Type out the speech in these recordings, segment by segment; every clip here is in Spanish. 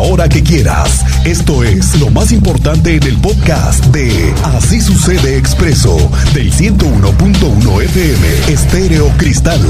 hora que quieras. Esto es lo más importante en el podcast de Así sucede expreso del 101.1 FM Estéreo Cristal.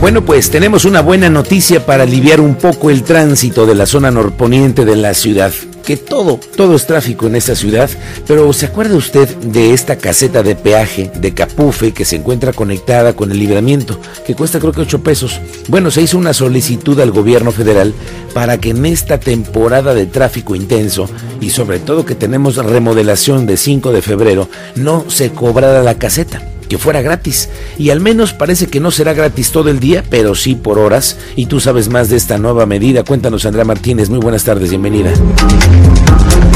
Bueno, pues tenemos una buena noticia para aliviar un poco el tránsito de la zona norponiente de la ciudad. Que todo, todo es tráfico en esta ciudad, pero ¿se acuerda usted de esta caseta de peaje de Capufe que se encuentra conectada con el libramiento, que cuesta creo que 8 pesos? Bueno, se hizo una solicitud al gobierno federal para que en esta temporada de tráfico intenso y sobre todo que tenemos remodelación de 5 de febrero, no se cobrara la caseta que fuera gratis. Y al menos parece que no será gratis todo el día, pero sí por horas. Y tú sabes más de esta nueva medida. Cuéntanos, Andrea Martínez. Muy buenas tardes, bienvenida.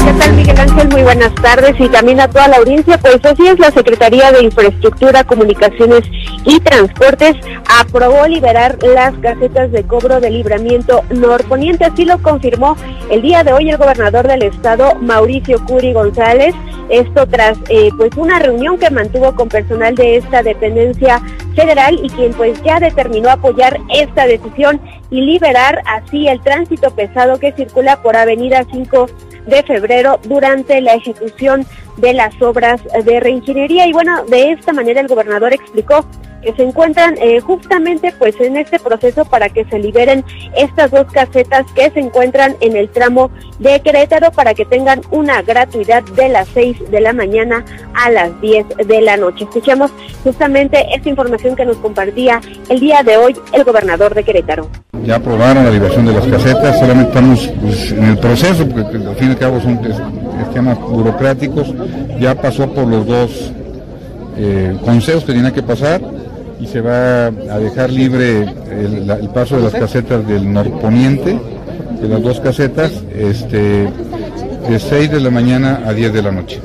¿Qué tal, Miguel Ángel? Muy buenas tardes y también a toda la audiencia. Pues así es, la Secretaría de Infraestructura, Comunicaciones y Transportes aprobó liberar las casetas de cobro de libramiento norponiente. Así lo confirmó el día de hoy el gobernador del estado, Mauricio Curi González. Esto tras eh, pues una reunión que mantuvo con personal de esta dependencia federal y quien pues ya determinó apoyar esta decisión y liberar así el tránsito pesado que circula por Avenida 5 de febrero durante la ejecución de las obras de reingeniería. Y bueno, de esta manera el gobernador explicó que se encuentran eh, justamente pues en este proceso para que se liberen estas dos casetas que se encuentran en el tramo de Querétaro para que tengan una gratuidad de las 6 de la mañana a las 10 de la noche. Escuchemos justamente esta información que nos compartía el día de hoy el gobernador de Querétaro. Ya aprobaron la liberación de las casetas, solamente estamos pues, en el proceso, porque al fin y al cabo son temas burocráticos, ya pasó por los dos eh, consejos que tenía que pasar, y se va a dejar libre el, paso de las casetas del norponiente, de las dos casetas, este, de 6 de la mañana a 10 de la noche.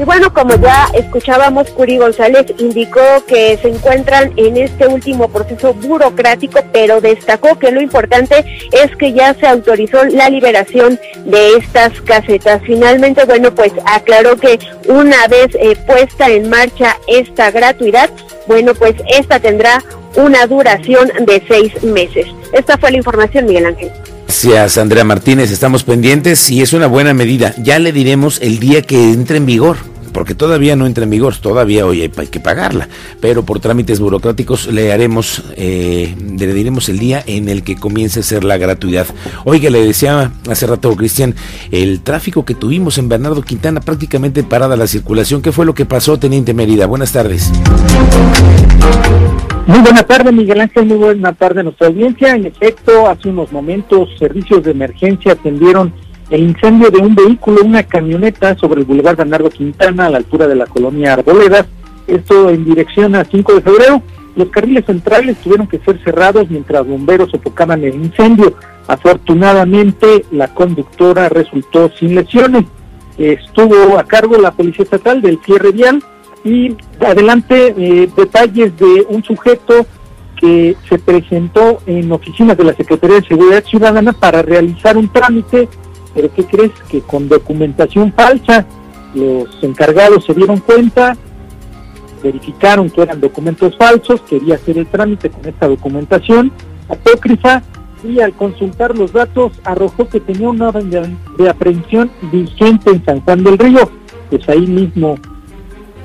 Y bueno, como ya escuchábamos, Curi González indicó que se encuentran en este último proceso burocrático, pero destacó que lo importante es que ya se autorizó la liberación de estas casetas. Finalmente, bueno, pues aclaró que una vez eh, puesta en marcha esta gratuidad, bueno, pues esta tendrá una duración de seis meses. Esta fue la información, Miguel Ángel. Gracias, Andrea Martínez. Estamos pendientes y es una buena medida. Ya le diremos el día que entre en vigor porque todavía no entra en vigor, todavía hoy hay, que pagarla, pero por trámites burocráticos le haremos, eh, le diremos el día en el que comience a ser la gratuidad. Oiga, le decía hace rato Cristian, el tráfico que tuvimos en Bernardo Quintana, prácticamente parada la circulación, ¿qué fue lo que pasó, Teniente Mérida? Buenas tardes. Muy buena tarde, Miguel Ángel. Muy buena tarde a nuestra audiencia. En efecto, hace unos momentos, servicios de emergencia atendieron el incendio de un vehículo, una camioneta, sobre el Boulevard Bernardo Quintana, a la altura de la colonia Arboledas. Esto en dirección a 5 de febrero. Los carriles centrales tuvieron que ser cerrados mientras bomberos sofocaban el incendio. Afortunadamente, la conductora resultó sin lesiones. Estuvo a cargo la Policía Estatal del cierre vial y adelante eh, detalles de un sujeto que se presentó en oficinas de la Secretaría de Seguridad Ciudadana para realizar un trámite pero ¿qué crees? Que con documentación falsa los encargados se dieron cuenta, verificaron que eran documentos falsos, quería hacer el trámite con esta documentación apócrifa y al consultar los datos arrojó que tenía una orden de, aprehensión vigente en San Juan del Río, pues ahí mismo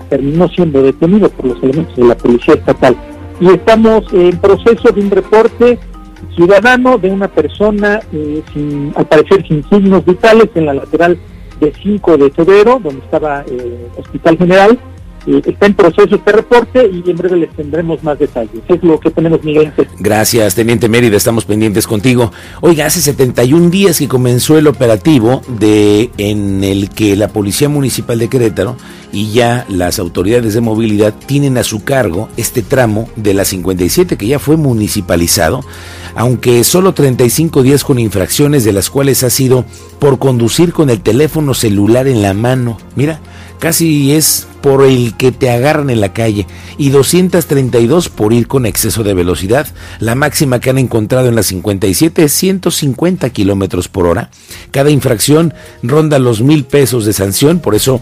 terminó siendo detenido por los elementos de la Policía Estatal. Y estamos en proceso de un reporte ciudadano de una persona eh, sin, al parecer sin signos vitales en la lateral de 5 de febrero, donde estaba el eh, Hospital General. Eh, está en proceso este reporte y en breve les tendremos más detalles. Es lo que tenemos, Miguel. Gracias, Teniente Mérida. Estamos pendientes contigo. Oiga, hace 71 días que comenzó el operativo de en el que la Policía Municipal de Querétaro y ya las autoridades de movilidad tienen a su cargo este tramo de la 57 que ya fue municipalizado aunque solo 35 días con infracciones de las cuales ha sido por conducir con el teléfono celular en la mano. Mira, casi es por el que te agarran en la calle y 232 por ir con exceso de velocidad. La máxima que han encontrado en la 57 es 150 kilómetros por hora. Cada infracción ronda los mil pesos de sanción, por eso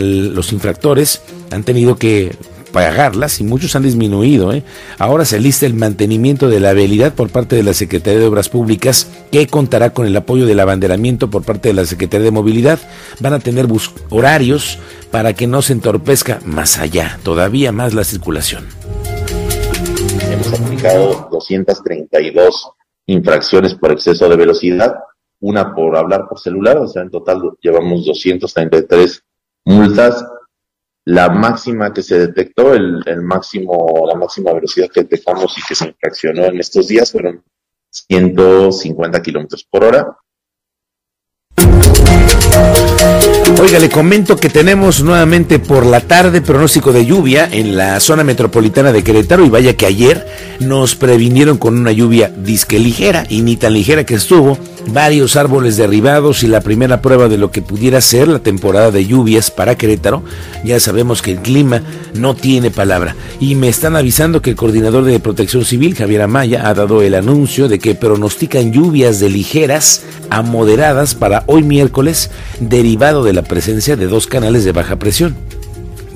los infractores han tenido que pagarlas y muchos han disminuido. ¿eh? Ahora se lista el mantenimiento de la habilidad por parte de la Secretaría de Obras Públicas que contará con el apoyo del abanderamiento por parte de la Secretaría de Movilidad. Van a tener horarios para que no se entorpezca más allá, todavía más la circulación. Hemos aplicado 232 infracciones por exceso de velocidad, una por hablar por celular, o sea, en total llevamos 233 multas. La máxima que se detectó, el, máximo, la máxima velocidad que detectamos y que se infraccionó en estos días fueron 150 kilómetros por hora. Oiga, le comento que tenemos nuevamente por la tarde pronóstico de lluvia en la zona metropolitana de Querétaro y vaya que ayer nos previnieron con una lluvia disque ligera y ni tan ligera que estuvo varios árboles derribados y la primera prueba de lo que pudiera ser la temporada de lluvias para Querétaro. Ya sabemos que el clima no tiene palabra. Y me están avisando que el coordinador de protección civil, Javier Amaya, ha dado el anuncio de que pronostican lluvias de ligeras a moderadas para hoy miércoles, derivado de la presencia de dos canales de baja presión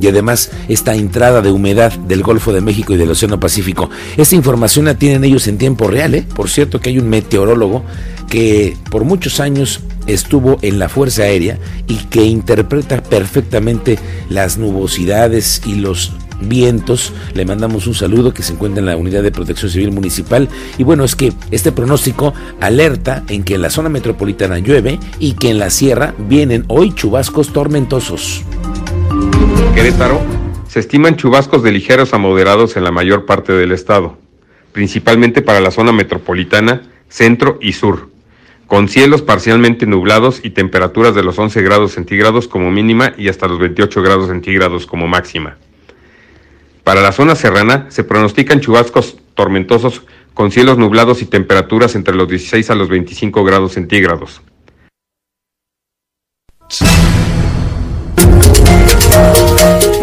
y además esta entrada de humedad del Golfo de México y del Océano Pacífico. Esta información la tienen ellos en tiempo real. ¿eh? Por cierto que hay un meteorólogo que por muchos años estuvo en la Fuerza Aérea y que interpreta perfectamente las nubosidades y los vientos. Le mandamos un saludo que se encuentra en la Unidad de Protección Civil Municipal. Y bueno, es que este pronóstico alerta en que en la zona metropolitana llueve y que en la sierra vienen hoy chubascos tormentosos. Querétaro, se estiman chubascos de ligeros a moderados en la mayor parte del estado, principalmente para la zona metropolitana, centro y sur, con cielos parcialmente nublados y temperaturas de los 11 grados centígrados como mínima y hasta los 28 grados centígrados como máxima. Para la zona serrana se pronostican chubascos tormentosos con cielos nublados y temperaturas entre los 16 a los 25 grados centígrados.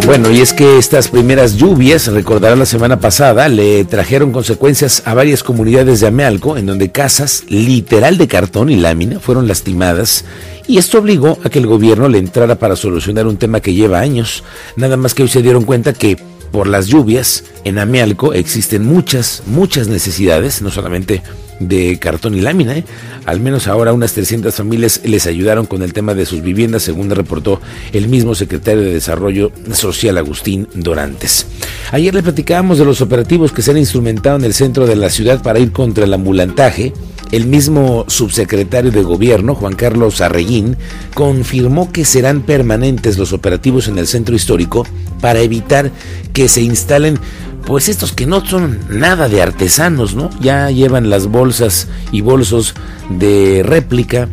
Bueno, y es que estas primeras lluvias, recordarán la semana pasada, le trajeron consecuencias a varias comunidades de Amealco, en donde casas literal de cartón y lámina fueron lastimadas, y esto obligó a que el gobierno le entrara para solucionar un tema que lleva años. Nada más que hoy se dieron cuenta que por las lluvias en Amealco existen muchas, muchas necesidades, no solamente de cartón y lámina. ¿eh? Al menos ahora unas 300 familias les ayudaron con el tema de sus viviendas, según reportó el mismo secretario de Desarrollo Social Agustín Dorantes. Ayer le platicábamos de los operativos que se han instrumentado en el centro de la ciudad para ir contra el ambulantaje. El mismo subsecretario de Gobierno, Juan Carlos Arreguín, confirmó que serán permanentes los operativos en el centro histórico para evitar que se instalen pues estos que no son nada de artesanos, ¿no? Ya llevan las bolsas y bolsos de réplica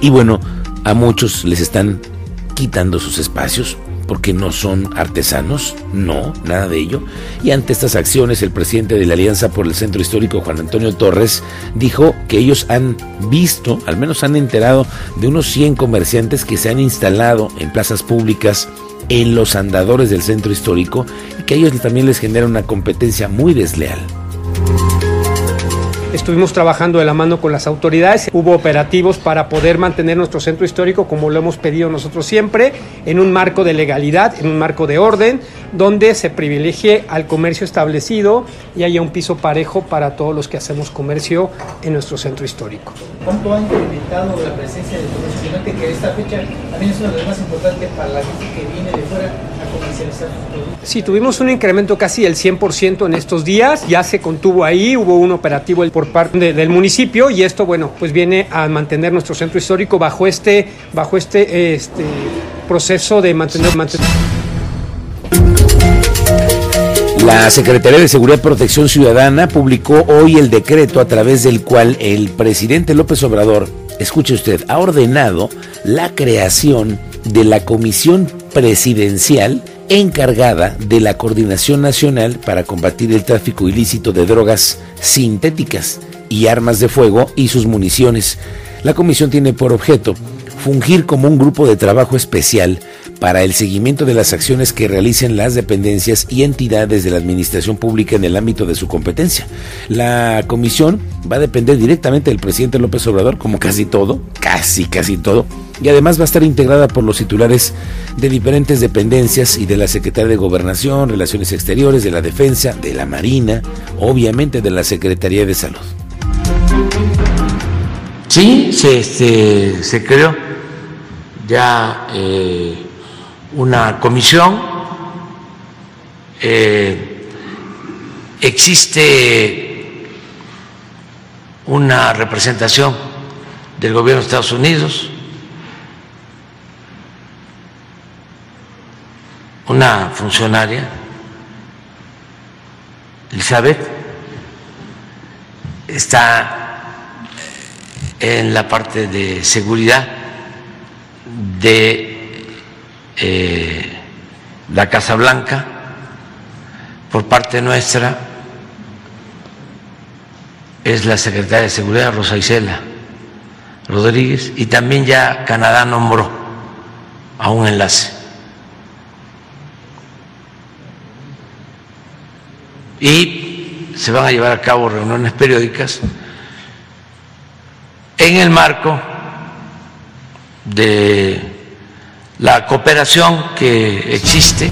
y bueno, a muchos les están quitando sus espacios porque no son artesanos, no, nada de ello. Y ante estas acciones, el presidente de la Alianza por el Centro Histórico, Juan Antonio Torres, dijo que ellos han visto, al menos han enterado, de unos 100 comerciantes que se han instalado en plazas públicas en los andadores del centro histórico y que a ellos también les genera una competencia muy desleal. Estuvimos trabajando de la mano con las autoridades, hubo operativos para poder mantener nuestro centro histórico como lo hemos pedido nosotros siempre, en un marco de legalidad, en un marco de orden, donde se privilegie al comercio establecido y haya un piso parejo para todos los que hacemos comercio en nuestro centro histórico. ¿Cuánto ha incrementado la presencia de comercio? Que esta fecha también es una de las más importantes para la gente que viene de fuera Sí, tuvimos un incremento casi del 100% en estos días, ya se contuvo ahí, hubo un operativo por parte del municipio y esto, bueno, pues viene a mantener nuestro centro histórico bajo este, bajo este, este proceso de mantener, mantener. La Secretaría de Seguridad y Protección Ciudadana publicó hoy el decreto a través del cual el presidente López Obrador, escuche usted, ha ordenado la creación de la Comisión Presidencial encargada de la Coordinación Nacional para combatir el tráfico ilícito de drogas sintéticas y armas de fuego y sus municiones. La comisión tiene por objeto fungir como un grupo de trabajo especial para el seguimiento de las acciones que realicen las dependencias y entidades de la administración pública en el ámbito de su competencia. La comisión va a depender directamente del presidente López Obrador, como casi todo, casi, casi todo, y además va a estar integrada por los titulares de diferentes dependencias y de la Secretaría de Gobernación, Relaciones Exteriores, de la Defensa, de la Marina, obviamente de la Secretaría de Salud. Sí, se, creó ya eh, una comisión, eh, existe una representación del gobierno de Estados Unidos, una funcionaria, Elizabeth, está en la parte de seguridad de eh, la Casa Blanca por parte nuestra es la secretaria de Seguridad Rosa Isela Rodríguez y también ya Canadá nombró a un enlace. Y se van a llevar a cabo reuniones periódicas en el marco de la cooperación que existe